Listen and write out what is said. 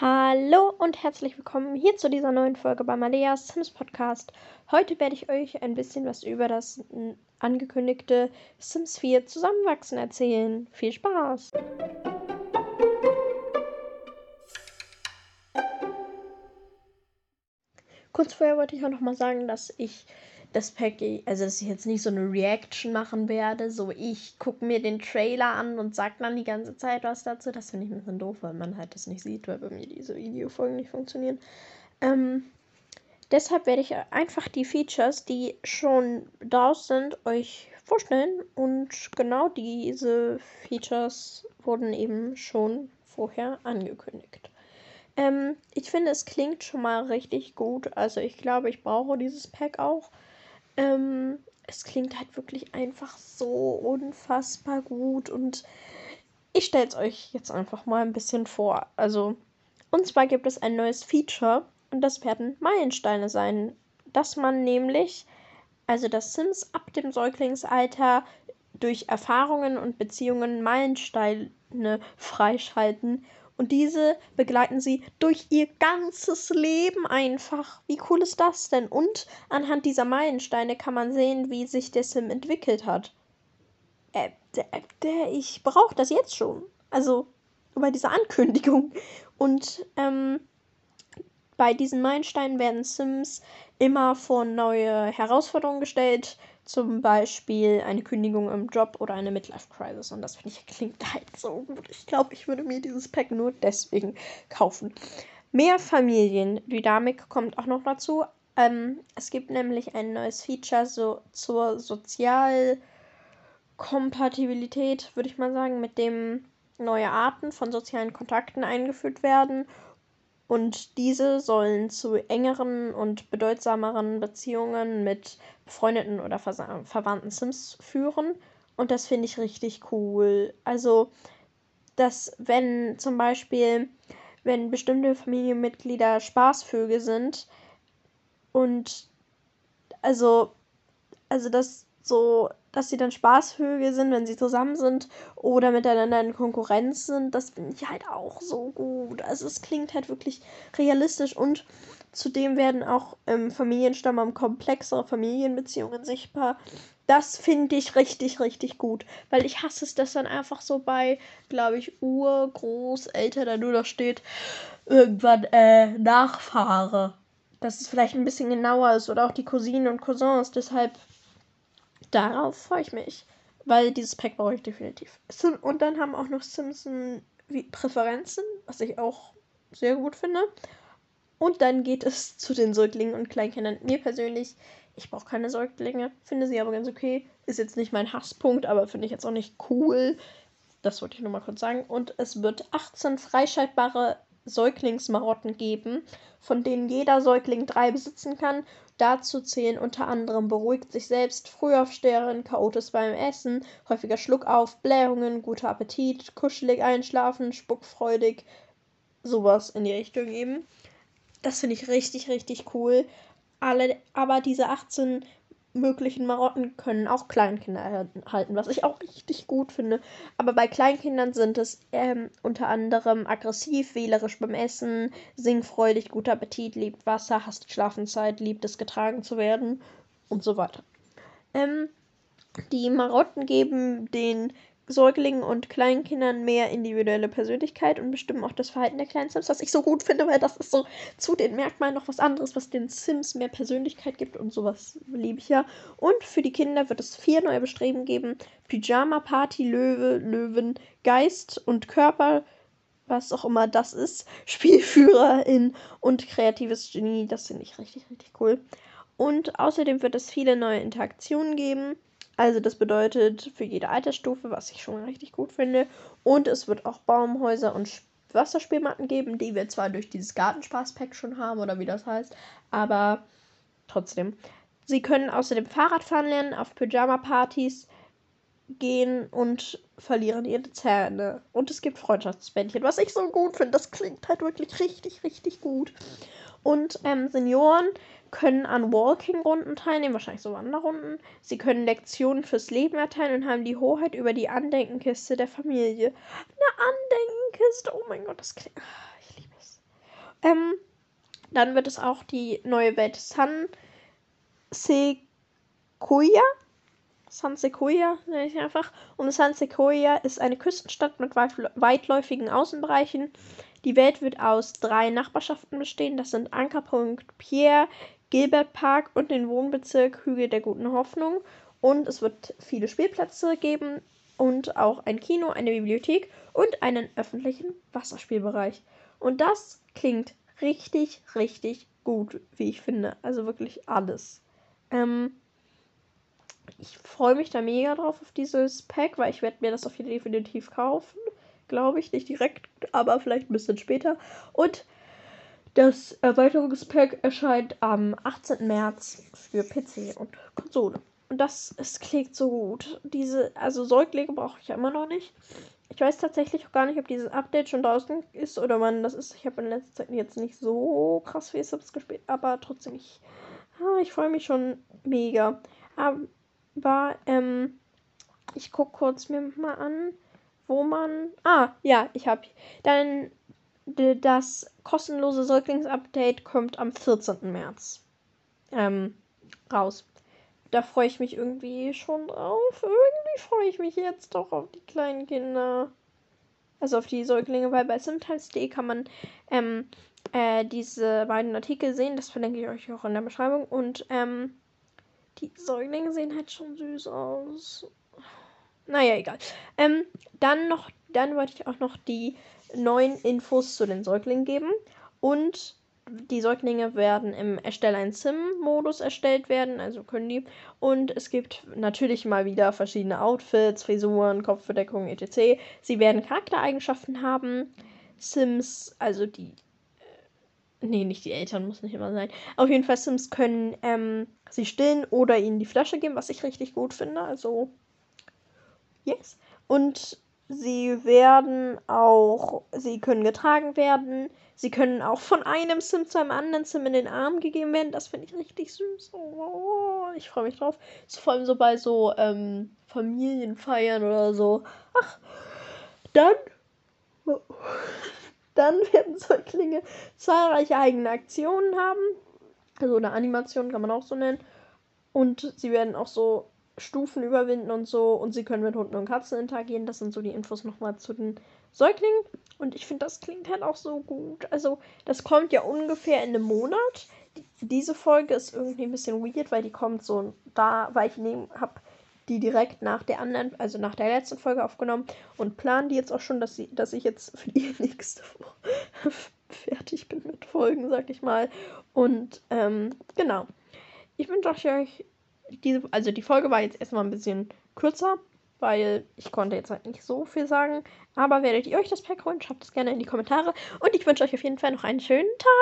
Hallo und herzlich willkommen hier zu dieser neuen Folge bei Maleas Sims Podcast. Heute werde ich euch ein bisschen was über das angekündigte Sims 4 Zusammenwachsen erzählen. Viel Spaß! Kurz vorher wollte ich auch noch mal sagen, dass ich das Package, also dass ich jetzt nicht so eine Reaction machen werde, so ich gucke mir den Trailer an und sag dann die ganze Zeit was dazu. Das finde ich ein bisschen doof, weil man halt das nicht sieht, weil bei mir diese Videofolgen nicht funktionieren. Ähm, deshalb werde ich einfach die Features, die schon da sind, euch vorstellen. Und genau diese Features wurden eben schon vorher angekündigt. Ähm, ich finde, es klingt schon mal richtig gut. Also ich glaube, ich brauche dieses Pack auch. Ähm, es klingt halt wirklich einfach so unfassbar gut und ich stelle es euch jetzt einfach mal ein bisschen vor. Also, und zwar gibt es ein neues Feature und das werden Meilensteine sein. Dass man nämlich, also das Sims ab dem Säuglingsalter durch Erfahrungen und Beziehungen Meilensteine freischalten und diese begleiten sie durch ihr ganzes Leben einfach. Wie cool ist das denn? Und anhand dieser Meilensteine kann man sehen, wie sich der Sim entwickelt hat. Äh, der, der, ich brauche das jetzt schon. Also bei dieser Ankündigung. Und ähm, bei diesen Meilensteinen werden Sims immer vor neue Herausforderungen gestellt zum Beispiel eine Kündigung im Job oder eine Midlife-Crisis. Und das finde ich klingt halt so gut. Ich glaube, ich würde mir dieses Pack nur deswegen kaufen. Mehr Familiendynamik kommt auch noch dazu. Ähm, es gibt nämlich ein neues Feature so zur Sozialkompatibilität, würde ich mal sagen, mit dem neue Arten von sozialen Kontakten eingeführt werden und diese sollen zu engeren und bedeutsameren Beziehungen mit befreundeten oder ver verwandten Sims führen. Und das finde ich richtig cool. Also, dass wenn zum Beispiel, wenn bestimmte Familienmitglieder Spaßvögel sind und also, also dass so dass sie dann Spaßvögel sind, wenn sie zusammen sind oder miteinander in Konkurrenz sind. Das finde ich halt auch so gut. Also es klingt halt wirklich realistisch und zudem werden auch im Familienstamm komplexere Familienbeziehungen sichtbar. Das finde ich richtig, richtig gut. Weil ich hasse es, dass dann einfach so bei, glaube ich, Urgroßeltern da nur noch steht, irgendwann, äh, Nachfahre. Dass es vielleicht ein bisschen genauer ist oder auch die Cousinen und Cousins. Deshalb Darauf freue ich mich, weil dieses Pack brauche ich definitiv. Und dann haben auch noch Simpson Präferenzen, was ich auch sehr gut finde. Und dann geht es zu den Säuglingen und Kleinkindern. Mir persönlich, ich brauche keine Säuglinge, finde sie aber ganz okay. Ist jetzt nicht mein Hasspunkt, aber finde ich jetzt auch nicht cool. Das wollte ich nur mal kurz sagen. Und es wird 18 freischaltbare Säuglingsmarotten geben, von denen jeder Säugling drei besitzen kann. Dazu zählen unter anderem beruhigt sich selbst, Frühaufsteherin, chaotisch beim Essen, häufiger Schluckauf, Blähungen, guter Appetit, kuschelig einschlafen, spuckfreudig, sowas in die Richtung eben. Das finde ich richtig, richtig cool. Alle, aber diese 18 möglichen Marotten können auch Kleinkinder erhalten, was ich auch richtig gut finde. Aber bei Kleinkindern sind es ähm, unter anderem aggressiv, wählerisch beim Essen, singfreudig, guter Appetit, liebt Wasser, hasst Schlafenszeit, liebt es getragen zu werden und so weiter. Ähm, die Marotten geben den Säuglingen und Kleinkindern mehr individuelle Persönlichkeit und bestimmen auch das Verhalten der kleinen Sims, was ich so gut finde, weil das ist so zu den Merkmalen noch was anderes, was den Sims mehr Persönlichkeit gibt und sowas liebe ich ja. Und für die Kinder wird es vier neue Bestreben geben: Pyjama Party, Löwe, Löwen, Geist und Körper, was auch immer das ist, Spielführerin und kreatives Genie. Das finde ich richtig, richtig cool. Und außerdem wird es viele neue Interaktionen geben. Also das bedeutet für jede Altersstufe, was ich schon richtig gut finde. Und es wird auch Baumhäuser und Wasserspielmatten geben, die wir zwar durch dieses Gartenspaß-Pack schon haben oder wie das heißt, aber trotzdem. Sie können außerdem Fahrradfahren lernen, auf Pyjama-Partys gehen und verlieren ihre Zähne. Und es gibt Freundschaftsbändchen, was ich so gut finde. Das klingt halt wirklich richtig, richtig gut. Und ähm, Senioren können an Walking-Runden teilnehmen, wahrscheinlich so Wanderrunden. Sie können Lektionen fürs Leben erteilen und haben die Hoheit über die Andenkenkiste der Familie. Eine Andenkenkiste, oh mein Gott, das klingt. Ah, ich liebe es. Ähm, dann wird es auch die neue Welt San Sequoia. San Sequoia, nenne ich einfach. Und San Sequoia ist eine Küstenstadt mit weitläufigen Außenbereichen. Die Welt wird aus drei Nachbarschaften bestehen. Das sind Ankerpunkt Pierre, Gilbert Park und den Wohnbezirk Hügel der Guten Hoffnung. Und es wird viele Spielplätze geben und auch ein Kino, eine Bibliothek und einen öffentlichen Wasserspielbereich. Und das klingt richtig, richtig gut, wie ich finde. Also wirklich alles. Ähm, ich freue mich da mega drauf auf dieses Pack, weil ich werde mir das auf jeden Fall definitiv kaufen. Glaube ich, nicht direkt, aber vielleicht ein bisschen später. Und das Erweiterungspack erscheint am 18. März für PC und Konsole. Und das, es klingt so gut. Diese, also Säuglinge brauche ich ja immer noch nicht. Ich weiß tatsächlich auch gar nicht, ob dieses Update schon draußen ist oder wann das ist. Ich habe in letzter Zeit jetzt nicht so krass viel Subs gespielt, aber trotzdem, ich, ah, ich freue mich schon mega. Aber, ähm, ich gucke kurz mir mal an, wo man. Ah, ja, ich habe. Dann das kostenlose Säuglingsupdate kommt am 14. März ähm, raus da freue ich mich irgendwie schon drauf. Irgendwie freue ich mich jetzt doch auf die kleinen Kinder. Also auf die Säuglinge, weil bei Simtimes.de kann man ähm, äh, diese beiden Artikel sehen. Das verlinke ich euch auch in der Beschreibung. Und ähm, die Säuglinge sehen halt schon süß aus. Naja, egal. Ähm, dann noch, dann wollte ich auch noch die neuen Infos zu den Säuglingen geben. Und die Säuglinge werden im Erstell ein Sim-Modus erstellt werden, also können die. Und es gibt natürlich mal wieder verschiedene Outfits, Frisuren, Kopfbedeckung, etc. Sie werden Charaktereigenschaften haben. Sims, also die. Äh, nee, nicht die Eltern, muss nicht immer sein. Auf jeden Fall, Sims können ähm, sie stillen oder ihnen die Flasche geben, was ich richtig gut finde. Also, yes. Und sie werden auch, sie können getragen werden Sie können auch von einem Sim zu einem anderen Sim in den Arm gegeben werden. Das finde ich richtig süß. Oh, ich freue mich drauf. Vor allem so bei so ähm, Familienfeiern oder so. Ach, dann. Dann werden Säuglinge zahlreiche eigene Aktionen haben. Also eine Animation kann man auch so nennen. Und sie werden auch so Stufen überwinden und so. Und sie können mit Hunden und Katzen interagieren. Das sind so die Infos nochmal zu den Säuglingen. Und ich finde, das klingt halt auch so gut. Also, das kommt ja ungefähr in einem Monat. diese Folge ist irgendwie ein bisschen weird, weil die kommt so da, weil ich habe die direkt nach der anderen, also nach der letzten Folge aufgenommen und plan die jetzt auch schon, dass, sie, dass ich jetzt für die nächste Woche fertig bin mit Folgen, sag ich mal. Und ähm, genau. Ich wünsche euch diese, also die Folge war jetzt erstmal ein bisschen kürzer, weil ich konnte jetzt halt nicht so viel sagen. Aber werdet ihr euch das Pack holen, schreibt es gerne in die Kommentare. Und ich wünsche euch auf jeden Fall noch einen schönen Tag.